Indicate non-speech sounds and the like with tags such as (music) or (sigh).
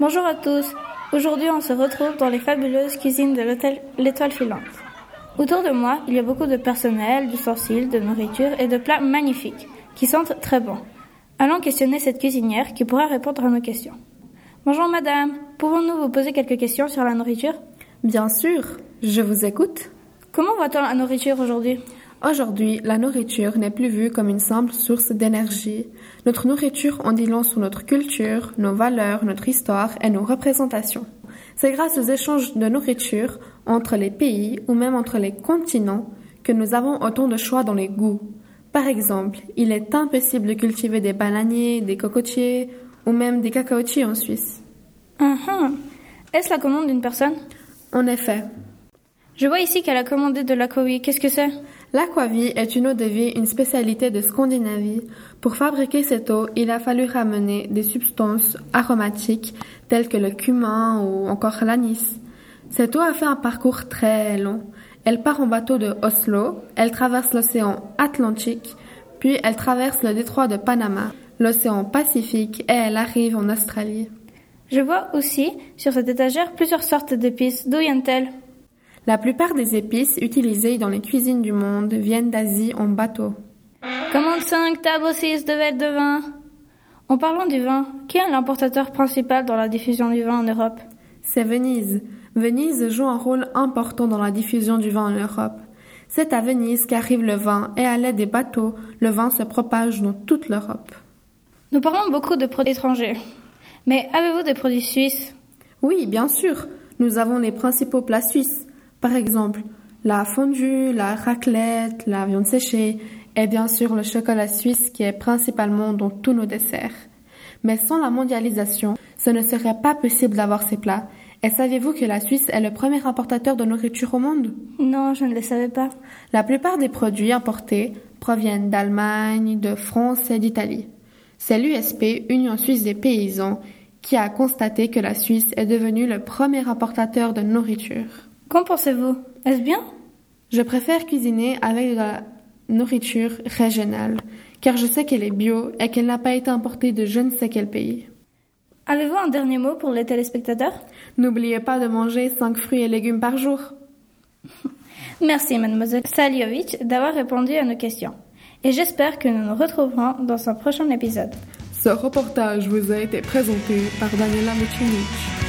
Bonjour à tous. Aujourd'hui, on se retrouve dans les fabuleuses cuisines de l'hôtel L'Étoile Filante. Autour de moi, il y a beaucoup de personnel, d'ustensiles, de nourriture et de plats magnifiques qui sentent très bon. Allons questionner cette cuisinière qui pourra répondre à nos questions. Bonjour madame, pouvons-nous vous poser quelques questions sur la nourriture? Bien sûr, je vous écoute. Comment va-t-on la nourriture aujourd'hui? Aujourd'hui, la nourriture n'est plus vue comme une simple source d'énergie. Notre nourriture en dit long sur notre culture, nos valeurs, notre histoire et nos représentations. C'est grâce aux échanges de nourriture entre les pays ou même entre les continents que nous avons autant de choix dans les goûts. Par exemple, il est impossible de cultiver des bananiers, des cocotiers ou même des cacaotiers en Suisse. Uh Est-ce la commande d'une personne? En effet. Je vois ici qu'elle a commandé de l'aquavie. Qu'est-ce que c'est? L'aquavie est une eau de vie, une spécialité de Scandinavie. Pour fabriquer cette eau, il a fallu ramener des substances aromatiques telles que le cumin ou encore l'anis. Cette eau a fait un parcours très long. Elle part en bateau de Oslo, elle traverse l'océan Atlantique, puis elle traverse le détroit de Panama, l'océan Pacifique et elle arrive en Australie. Je vois aussi sur cette étagère plusieurs sortes d'épices. D'où viennent-elles? La plupart des épices utilisées dans les cuisines du monde viennent d'Asie en bateau. Commande 5, table 6 de verre de vin. En parlant du vin, qui est l'importateur principal dans la diffusion du vin en Europe? C'est Venise. Venise joue un rôle important dans la diffusion du vin en Europe. C'est à Venise qu'arrive le vin et à l'aide des bateaux, le vin se propage dans toute l'Europe. Nous parlons beaucoup de produits étrangers. Mais avez-vous des produits suisses? Oui, bien sûr. Nous avons les principaux plats suisses. Par exemple, la fondue, la raclette, la viande séchée et bien sûr le chocolat suisse qui est principalement dans tous nos desserts. Mais sans la mondialisation, ce ne serait pas possible d'avoir ces plats. Et saviez-vous que la Suisse est le premier importateur de nourriture au monde? Non, je ne le savais pas. La plupart des produits importés proviennent d'Allemagne, de France et d'Italie. C'est l'USP, Union suisse des paysans, qui a constaté que la Suisse est devenue le premier importateur de nourriture. Qu'en pensez-vous? Est-ce bien? Je préfère cuisiner avec de la nourriture régionale, car je sais qu'elle est bio et qu'elle n'a pas été importée de je ne sais quel pays. Avez-vous un dernier mot pour les téléspectateurs? N'oubliez pas de manger 5 fruits et légumes par jour. (laughs) Merci, mademoiselle Saliovic, d'avoir répondu à nos questions. Et j'espère que nous nous retrouverons dans un prochain épisode. Ce reportage vous a été présenté par Daniela Mucinic.